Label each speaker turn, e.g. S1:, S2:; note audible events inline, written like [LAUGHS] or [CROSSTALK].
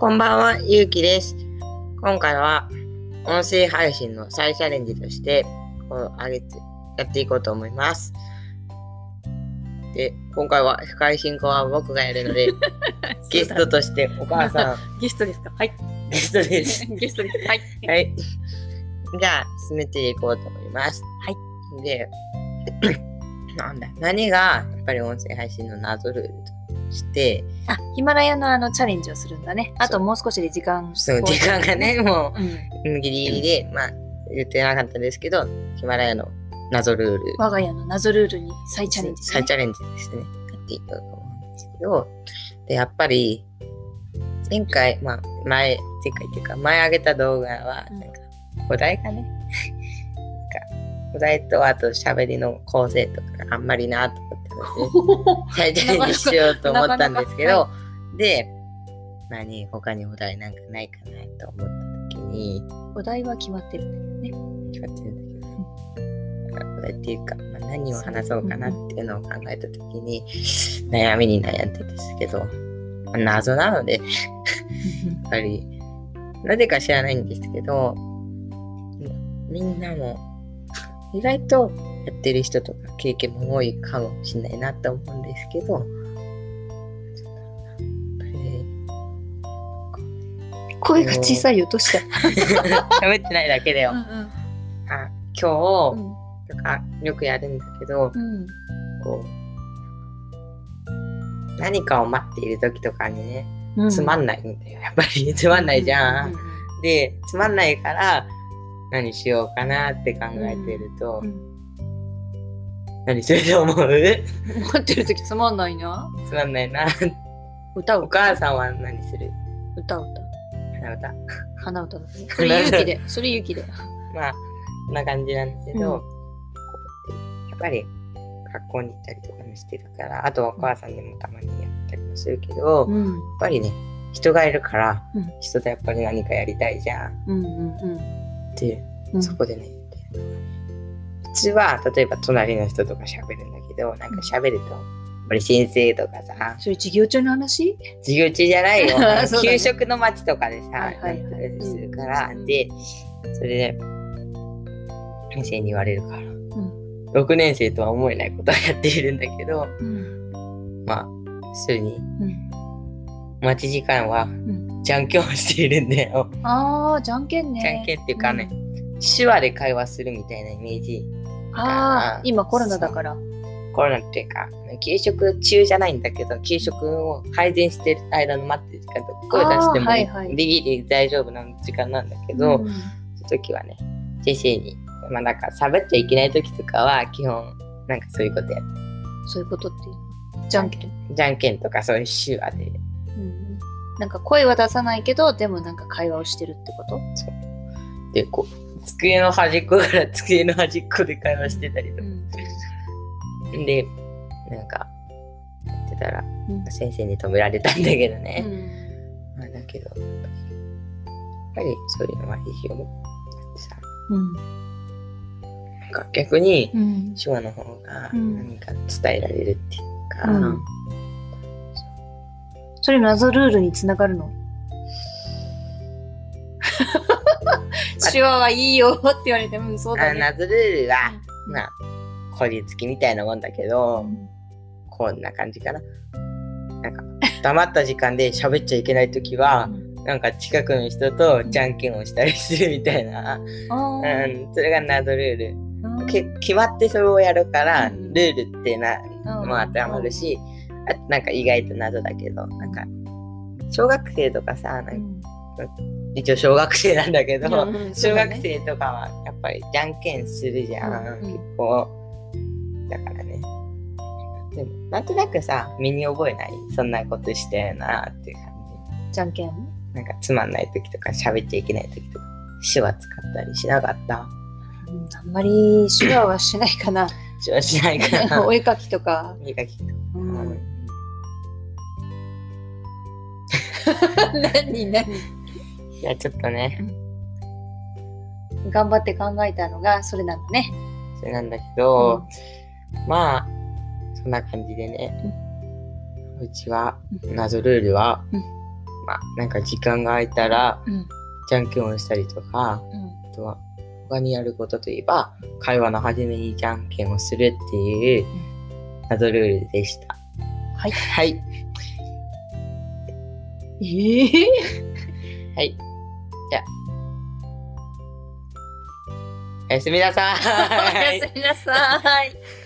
S1: こんばんは、ゆうきです。今回は音声配信の再チャレンジとして、こう上げてやっていこうと思います。で、今回は司会進行は僕がやるので、[LAUGHS] ゲストとしてお母さん、[LAUGHS]
S2: ゲストですか？はい。
S1: ゲストです。[LAUGHS]
S2: ゲストです。はい。
S1: はい。じゃあ、進めていこうと思います。
S2: はい。
S1: で、[CLEARS THROAT] なんだ、何がやっぱり音声配信の謎ルールとして、
S2: あ、ヒマラヤのあのチャレンジをするんだね。あともう少しで時間。
S1: そう、時間がね、も
S2: うん。
S1: う、ギリギリで、まあ、言ってなかったですけど、ヒマラヤの謎ルール、
S2: 我が家の謎ルールに再チャレンジ、ね。
S1: 再チャレンジですね。やっていこうと思うんですけど、で、やっぱり、前回、まあ、前、前回っていうか、前上げた動画は、
S2: うん
S1: なんか、お題がね、[LAUGHS] なんか、お題と、あと喋りの構成とかがあんまりなと [LAUGHS] 思ったので、再チャレンジしようと思ったんですけど、で、何、他にお題なんかないかなと思った時に、
S2: お題は決まってるんだよね。
S1: 決まってるんだけど、なんかお題っていうか、まあ、何を話そうかなっていうのを考えた時に、悩みに悩んでですけど、まあ謎なので、[LAUGHS] やっぱり、なぜか知らないんですけど、みんなも意外とやってる人とか経験も多いかもしれないなと思うんですけど、
S2: 声が小さいよ、どうした
S1: 喋ってないだけだよ。
S2: うん
S1: あ今日
S2: うん。
S1: とかよくやるんだけど、
S2: うん。
S1: こう何かを待っている時とかにね、
S2: うん。
S1: つまんないんだよ。やっぱりつまんないじゃん。で、つまんないから何しようかなって考えてると。何すると思う？
S2: 待ってる時つまんないな。
S1: つまんないな。
S2: 歌う。
S1: お母さんは何する？
S2: 歌う
S1: 鼻歌。
S2: 歌。鼻歌だね。[LAUGHS] それ勇気で。それ勇気で。
S1: まあ、こんな感じなんだけど、
S2: うん
S1: やっぱり学校に行ったりとかもしてるから、あとはお母さんでもたまにやったりもするけど、やっ
S2: うん。
S1: ぱりね、人がいるから、
S2: うん
S1: 人とやっぱり何かやりたいじゃん。
S2: うんうん
S1: で、
S2: うん。
S1: そこでね、普通は例えば隣の人とか喋るんだけど、なんか喋ると、やっぱり先生とかさ、
S2: それ授業中の話？
S1: 授業中じゃないよ。[LAUGHS] 給食の街とかでさ、
S2: はいはい
S1: するから、
S2: うん。
S1: で、それで、先生に言われるから、
S2: ん。
S1: 6年生とは思えないことをやっているんだけど、
S2: うん。
S1: まあ、普通に
S2: うん。
S1: 待ち時間は
S2: うん。
S1: じゃんけんをしているんだよ。
S2: ああ、じゃんけんね。
S1: じゃんけんっていうかね、手話で会話するみたいなイメージ。
S2: ああ、今コロナだから。
S1: コロナっていうか、給食中じゃないんだけど、給食を配膳してる間の待ってる時間とか声出しても、
S2: はいはい
S1: ギリ大丈夫な時間なんだけど、
S2: うん
S1: その時はね、先生に、まあなんか喋っちゃいけない時とかは、基本、なんかそういうことやる。
S2: そういうことっていうの？じゃんけん。
S1: じゃんけんとかそういう手話で、
S2: うん。なんか声は出さないけど、でもなんか会話をしてるってこと？
S1: で、こう、机の端っこから机の端っこで会話してたりとか。
S2: ん。
S1: で、なんか、やってたら、
S2: うん
S1: 先生に止められたんだけどね。
S2: うん。
S1: まあだけど、やっぱりそういうのはいいよ。だってさ、
S2: うん。
S1: なんか逆に
S2: うん。
S1: 手話の方が
S2: うん
S1: 何か伝えられるっていうか、
S2: うんそれ謎ルールにつながるの？[LAUGHS] 手話はいいよって言われて、うん、そうだね。
S1: あ謎ルールは、まあ、こりつきみたいなもんだけど、こんな感じかな。なんか、黙った時間で喋っちゃいけないときは、なんか近くの人とじゃんけんをしたりするみたいな、うん、それが謎ルール。
S2: うん
S1: け決まってそれをやるから、
S2: うん。
S1: ルールってな、
S2: うん。
S1: も当てはまるし、あと [LAUGHS] なんか意外と謎だけど、なんか、小学生とかさ、なんか一応小学生なんだけど、
S2: うんうんそ
S1: 小学生とかはやっぱりじゃんけんするじゃん、
S2: うんうん
S1: 結構。だからね。でも、なんとなくさ、身に覚えないそんなことしてるなっていう感
S2: じゃんけん？
S1: じ。なんかつまんない時とか喋っちゃいけない時とか、手話使ったりしなかった？
S2: うんあんまり手話はしないかな。
S1: 手話しないかな。[LAUGHS]
S2: お絵描きとか。
S1: 耳かきとか。
S2: うん [LAUGHS] 何何？
S1: いや、ちょっとね、
S2: 頑張って考えたのがそれなんだね。
S1: それなんだけど、まあ、そんな感じでね、うちは、謎ルールは、
S2: うん
S1: ままあ、なんか時間が空いたら、
S2: うん。
S1: じゃんけんをしたりとか、
S2: うん。
S1: あとは、他にやることといえば、会話の初めにじゃんけんをするっていう謎ルールでした。
S2: はい。
S1: はい。
S2: ええ
S1: はい。じゃあ。おやすみなさ
S2: お
S1: ーい
S2: や。すみなさい。